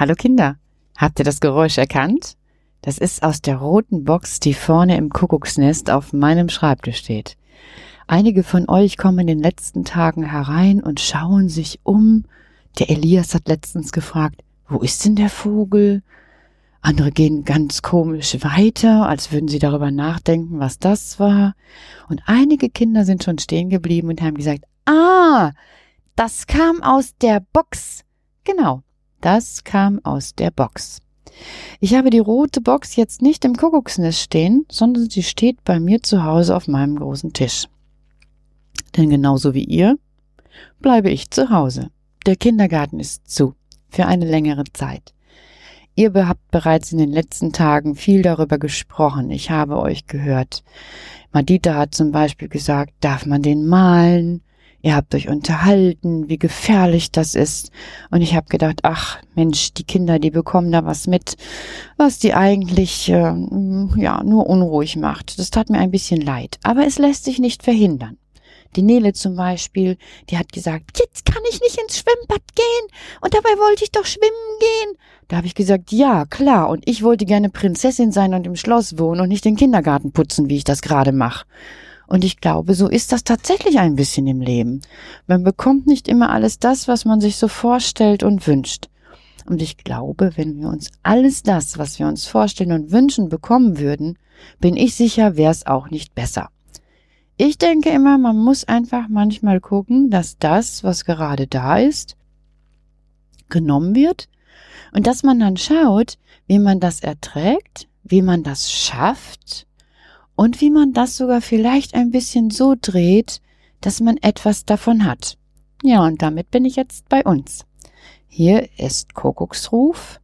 Hallo Kinder, habt ihr das Geräusch erkannt? Das ist aus der roten Box, die vorne im Kuckucksnest auf meinem Schreibtisch steht. Einige von euch kommen in den letzten Tagen herein und schauen sich um. Der Elias hat letztens gefragt, wo ist denn der Vogel? Andere gehen ganz komisch weiter, als würden sie darüber nachdenken, was das war. Und einige Kinder sind schon stehen geblieben und haben gesagt, ah, das kam aus der Box. Genau, das kam aus der Box. Ich habe die rote Box jetzt nicht im Kuckucksnest stehen, sondern sie steht bei mir zu Hause auf meinem großen Tisch. Denn genauso wie ihr bleibe ich zu Hause. Der Kindergarten ist zu für eine längere Zeit. Ihr habt bereits in den letzten Tagen viel darüber gesprochen. Ich habe euch gehört. Madita hat zum Beispiel gesagt, darf man den malen? Ihr habt euch unterhalten, wie gefährlich das ist. Und ich habe gedacht, ach Mensch, die Kinder, die bekommen da was mit, was die eigentlich äh, ja nur unruhig macht. Das tat mir ein bisschen leid. Aber es lässt sich nicht verhindern. Die Nele zum Beispiel, die hat gesagt, jetzt kann ich nicht ins Schwimmbad gehen und dabei wollte ich doch schwimmen gehen. Da habe ich gesagt, ja, klar, und ich wollte gerne Prinzessin sein und im Schloss wohnen und nicht den Kindergarten putzen, wie ich das gerade mache. Und ich glaube, so ist das tatsächlich ein bisschen im Leben. Man bekommt nicht immer alles das, was man sich so vorstellt und wünscht. Und ich glaube, wenn wir uns alles das, was wir uns vorstellen und wünschen, bekommen würden, bin ich sicher, wäre es auch nicht besser. Ich denke immer, man muss einfach manchmal gucken, dass das, was gerade da ist, genommen wird und dass man dann schaut, wie man das erträgt, wie man das schafft und wie man das sogar vielleicht ein bisschen so dreht, dass man etwas davon hat. Ja, und damit bin ich jetzt bei uns. Hier ist Kuckucksruf,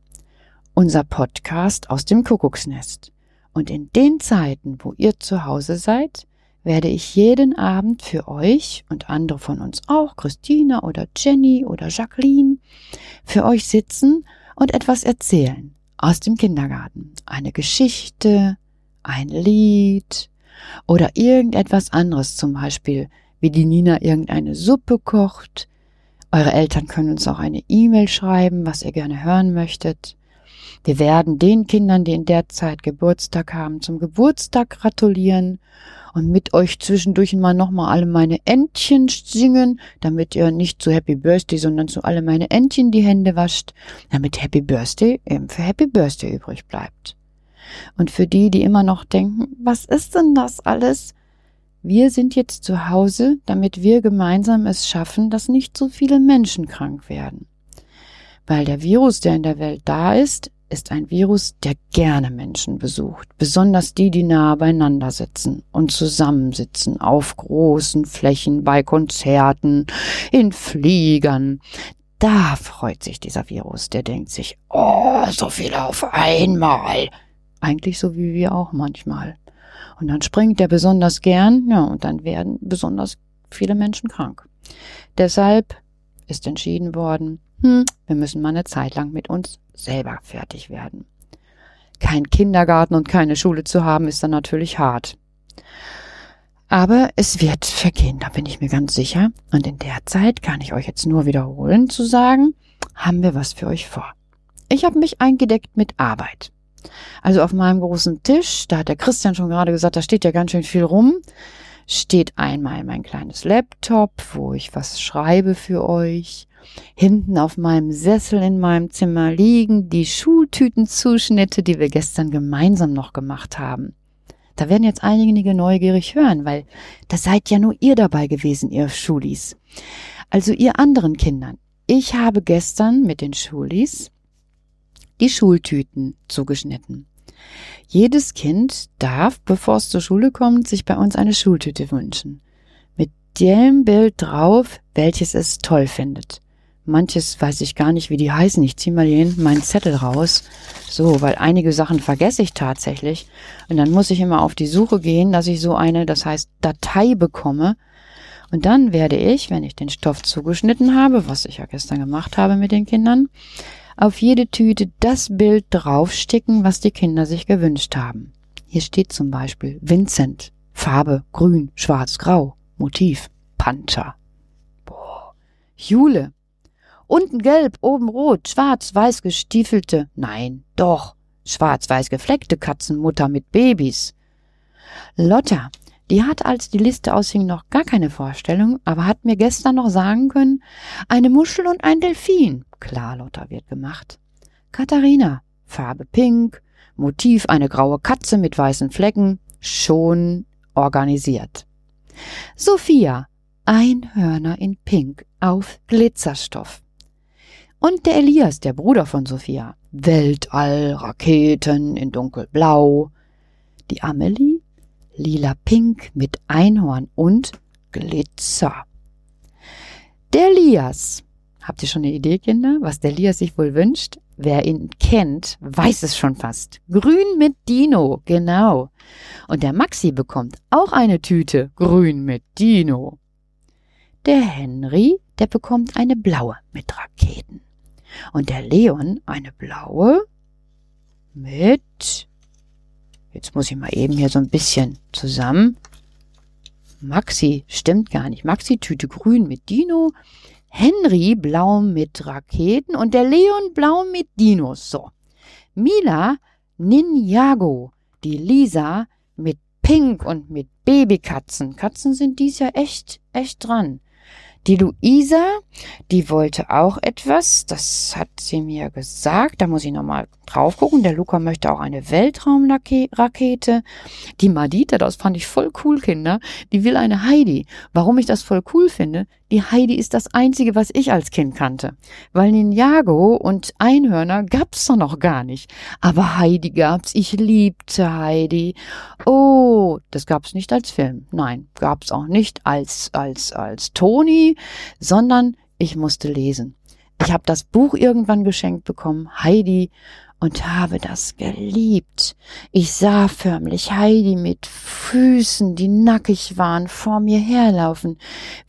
unser Podcast aus dem Kuckucksnest. Und in den Zeiten, wo ihr zu Hause seid, werde ich jeden Abend für euch und andere von uns auch, Christina oder Jenny oder Jacqueline, für euch sitzen und etwas erzählen aus dem Kindergarten. Eine Geschichte, ein Lied oder irgendetwas anderes, zum Beispiel wie die Nina irgendeine Suppe kocht. Eure Eltern können uns auch eine E-Mail schreiben, was ihr gerne hören möchtet. Wir werden den Kindern, die in der Zeit Geburtstag haben, zum Geburtstag gratulieren und mit euch zwischendurch mal nochmal alle meine Entchen singen, damit ihr nicht zu Happy Birthday, sondern zu alle meine Entchen die Hände wascht, damit Happy Birthday eben für Happy Birthday übrig bleibt. Und für die, die immer noch denken, was ist denn das alles? Wir sind jetzt zu Hause, damit wir gemeinsam es schaffen, dass nicht so viele Menschen krank werden. Weil der Virus, der in der Welt da ist, ist ein Virus, der gerne Menschen besucht, besonders die, die nah beieinander sitzen und zusammensitzen auf großen Flächen, bei Konzerten, in Fliegern. Da freut sich dieser Virus, der denkt sich, oh, so viele auf einmal. Eigentlich so wie wir auch manchmal. Und dann springt er besonders gern, ja, und dann werden besonders viele Menschen krank. Deshalb ist entschieden worden, hm, wir müssen mal eine Zeit lang mit uns selber fertig werden. Kein Kindergarten und keine Schule zu haben, ist dann natürlich hart. Aber es wird vergehen, da bin ich mir ganz sicher. Und in der Zeit kann ich euch jetzt nur wiederholen zu sagen, haben wir was für euch vor. Ich habe mich eingedeckt mit Arbeit. Also auf meinem großen Tisch, da hat der Christian schon gerade gesagt, da steht ja ganz schön viel rum, steht einmal mein kleines Laptop, wo ich was schreibe für euch. Hinten auf meinem Sessel in meinem Zimmer liegen die Schultütenzuschnitte, die wir gestern gemeinsam noch gemacht haben. Da werden jetzt einige neugierig hören, weil da seid ja nur ihr dabei gewesen, ihr Schulis. Also ihr anderen Kindern. Ich habe gestern mit den Schulis die Schultüten zugeschnitten. Jedes Kind darf, bevor es zur Schule kommt, sich bei uns eine Schultüte wünschen. Mit dem Bild drauf, welches es toll findet. Manches weiß ich gar nicht, wie die heißen. Ich ziehe mal hier hinten meinen Zettel raus. So, weil einige Sachen vergesse ich tatsächlich. Und dann muss ich immer auf die Suche gehen, dass ich so eine, das heißt Datei bekomme. Und dann werde ich, wenn ich den Stoff zugeschnitten habe, was ich ja gestern gemacht habe mit den Kindern, auf jede Tüte das Bild draufsticken, was die Kinder sich gewünscht haben. Hier steht zum Beispiel Vincent, Farbe grün, schwarz, grau, Motiv Panther. Boah. Jule. Unten gelb, oben rot, schwarz, weiß gestiefelte, nein, doch, schwarz-weiß gefleckte Katzenmutter mit Babys. Lotta, die hat, als die Liste aushing, noch gar keine Vorstellung, aber hat mir gestern noch sagen können, eine Muschel und ein Delfin. Klar, Lotta wird gemacht. Katharina, Farbe pink, Motiv eine graue Katze mit weißen Flecken, schon organisiert. Sophia, Einhörner in Pink auf Glitzerstoff. Und der Elias, der Bruder von Sophia, Weltall, Raketen in dunkelblau. Die Amelie, lila-pink mit Einhorn und Glitzer. Der Elias, habt ihr schon eine Idee, Kinder, was der Elias sich wohl wünscht? Wer ihn kennt, weiß es schon fast. Grün mit Dino, genau. Und der Maxi bekommt auch eine Tüte grün mit Dino. Der Henry, der bekommt eine blaue mit Raketen. Und der Leon eine blaue mit. Jetzt muss ich mal eben hier so ein bisschen zusammen. Maxi stimmt gar nicht. Maxi Tüte grün mit Dino. Henry blau mit Raketen und der Leon blau mit Dinos. So. Mila Ninjago. Die Lisa mit Pink und mit Babykatzen. Katzen sind dies Jahr echt, echt dran. Die Luisa, die wollte auch etwas, das hat sie mir gesagt, da muss ich nochmal drauf gucken. Der Luca möchte auch eine Weltraumrakete. Die Madita, das fand ich voll cool, Kinder, die will eine Heidi. Warum ich das voll cool finde? Die Heidi ist das einzige, was ich als Kind kannte. Weil Ninjago und Einhörner gab's doch noch gar nicht. Aber Heidi gab's. Ich liebte Heidi. Oh, das gab's nicht als Film. Nein, gab's auch nicht als, als, als Toni, sondern ich musste lesen. Ich habe das Buch irgendwann geschenkt bekommen, Heidi, und habe das geliebt. Ich sah förmlich Heidi mit Füßen, die nackig waren, vor mir herlaufen,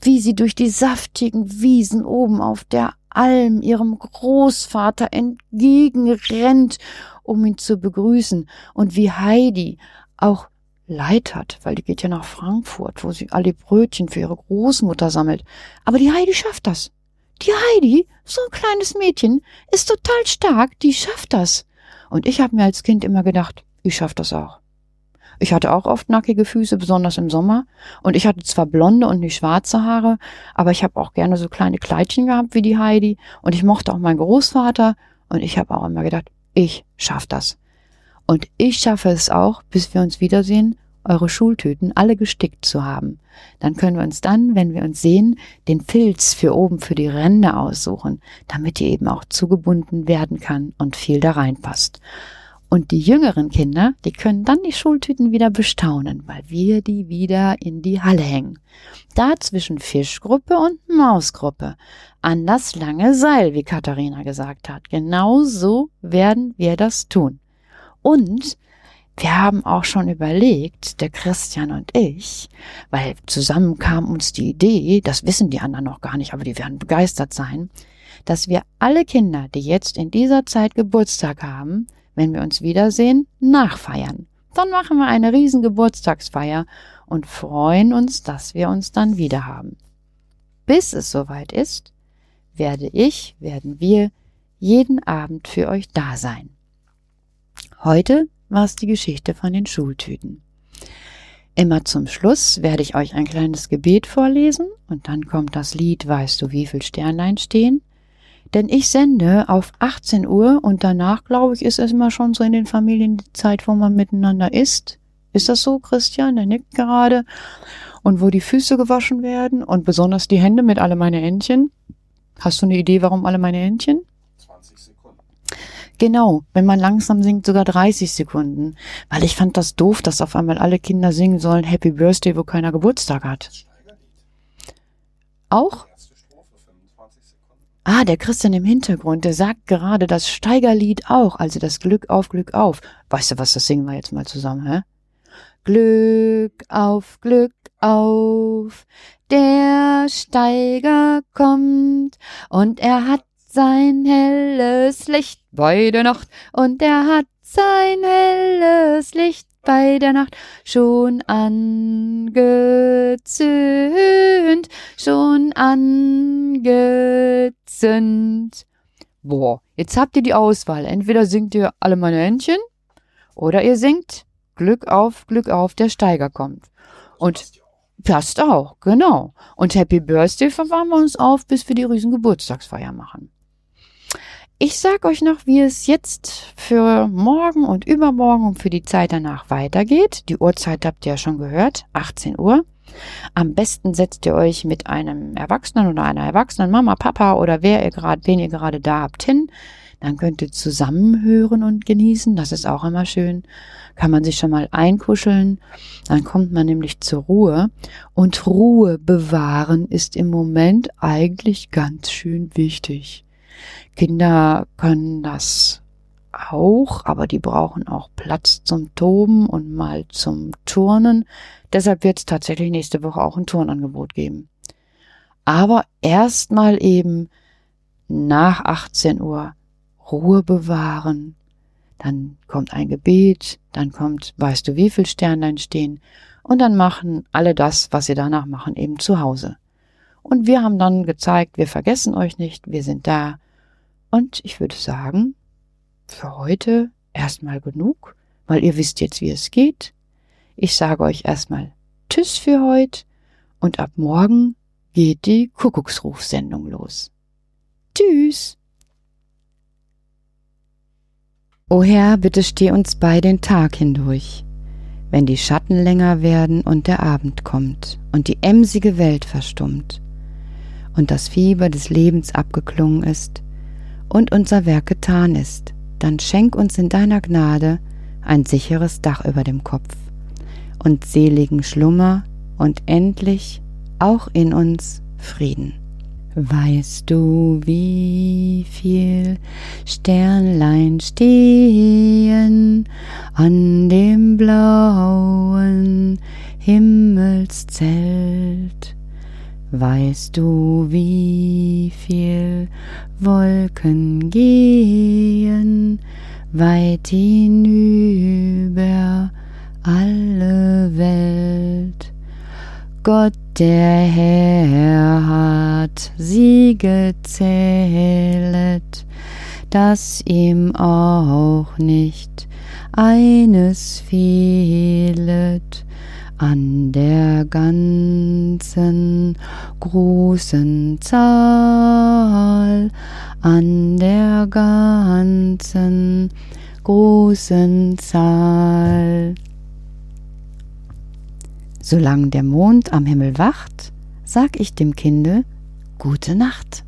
wie sie durch die saftigen Wiesen oben auf der Alm ihrem Großvater entgegenrennt, um ihn zu begrüßen, und wie Heidi auch Leid hat, weil die geht ja nach Frankfurt, wo sie alle Brötchen für ihre Großmutter sammelt. Aber die Heidi schafft das. Die Heidi, so ein kleines Mädchen, ist total stark, die schafft das. Und ich habe mir als Kind immer gedacht, ich schaff das auch. Ich hatte auch oft nackige Füße, besonders im Sommer. Und ich hatte zwar blonde und nicht schwarze Haare, aber ich habe auch gerne so kleine Kleidchen gehabt wie die Heidi. Und ich mochte auch meinen Großvater. Und ich habe auch immer gedacht, ich schaff das. Und ich schaffe es auch, bis wir uns wiedersehen eure Schultüten alle gestickt zu haben. Dann können wir uns dann, wenn wir uns sehen, den Filz für oben für die Ränder aussuchen, damit die eben auch zugebunden werden kann und viel da reinpasst. Und die jüngeren Kinder, die können dann die Schultüten wieder bestaunen, weil wir die wieder in die Halle hängen. Da zwischen Fischgruppe und Mausgruppe. An das lange Seil, wie Katharina gesagt hat. Genau so werden wir das tun. Und wir haben auch schon überlegt, der Christian und ich, weil zusammen kam uns die Idee, das wissen die anderen noch gar nicht, aber die werden begeistert sein, dass wir alle Kinder, die jetzt in dieser Zeit Geburtstag haben, wenn wir uns wiedersehen, nachfeiern. Dann machen wir eine riesen Geburtstagsfeier und freuen uns, dass wir uns dann wieder haben. Bis es soweit ist, werde ich, werden wir jeden Abend für euch da sein. Heute war es die Geschichte von den Schultüten. Immer zum Schluss werde ich euch ein kleines Gebet vorlesen und dann kommt das Lied Weißt du, wie viel Sternlein stehen? Denn ich sende auf 18 Uhr und danach, glaube ich, ist es immer schon so in den Familien die Zeit, wo man miteinander isst. Ist das so, Christian? Der nickt gerade. Und wo die Füße gewaschen werden und besonders die Hände mit alle meine Entchen. Hast du eine Idee, warum alle meine Entchen? Genau, wenn man langsam singt, sogar 30 Sekunden. Weil ich fand das doof, dass auf einmal alle Kinder singen sollen Happy Birthday, wo keiner Geburtstag hat. Auch? Ah, der Christian im Hintergrund, der sagt gerade das Steigerlied auch, also das Glück auf Glück auf. Weißt du was, das singen wir jetzt mal zusammen, hä? Glück auf Glück auf, der Steiger kommt und er hat sein helles Licht bei der Nacht und er hat sein helles Licht bei der Nacht schon angezündet, schon angezündet. Boah, jetzt habt ihr die Auswahl. Entweder singt ihr alle meine Händchen oder ihr singt Glück auf, Glück auf, der Steiger kommt. Und passt auch, genau. Und Happy Birthday verwahren wir uns auf, bis wir die riesen Geburtstagsfeier machen. Ich sag euch noch, wie es jetzt für morgen und übermorgen und für die Zeit danach weitergeht. Die Uhrzeit habt ihr ja schon gehört, 18 Uhr. Am besten setzt ihr euch mit einem Erwachsenen oder einer Erwachsenen, Mama, Papa oder wer ihr gerade, wen ihr gerade da habt, hin. Dann könnt ihr zusammen hören und genießen. Das ist auch immer schön. Kann man sich schon mal einkuscheln. Dann kommt man nämlich zur Ruhe. Und Ruhe bewahren ist im Moment eigentlich ganz schön wichtig. Kinder können das auch, aber die brauchen auch Platz zum Toben und mal zum Turnen. Deshalb wird es tatsächlich nächste Woche auch ein Turnangebot geben. Aber erstmal eben nach 18 Uhr Ruhe bewahren. Dann kommt ein Gebet, dann kommt, weißt du, wie viel Sternlein stehen, und dann machen alle das, was sie danach machen, eben zu Hause. Und wir haben dann gezeigt, wir vergessen euch nicht, wir sind da, und ich würde sagen, für heute erstmal genug, weil ihr wisst jetzt, wie es geht. Ich sage euch erstmal Tschüss für heute und ab morgen geht die Kuckucksrufsendung los. Tschüss! O Herr, bitte steh uns bei den Tag hindurch, wenn die Schatten länger werden und der Abend kommt und die emsige Welt verstummt und das Fieber des Lebens abgeklungen ist, und unser Werk getan ist, dann schenk uns in deiner Gnade ein sicheres Dach über dem Kopf und seligen Schlummer und endlich auch in uns Frieden. Weißt du, wie viel Sternlein stehen an dem blauen Himmelszelt? Weißt du, wie viel Wolken gehen weit hinüber alle Welt? Gott der Herr hat sie gezählet, dass ihm auch nicht eines fehlet an der ganzen großen Zahl, an der ganzen großen Zahl. Solange der Mond am Himmel wacht, sag ich dem Kinde Gute Nacht.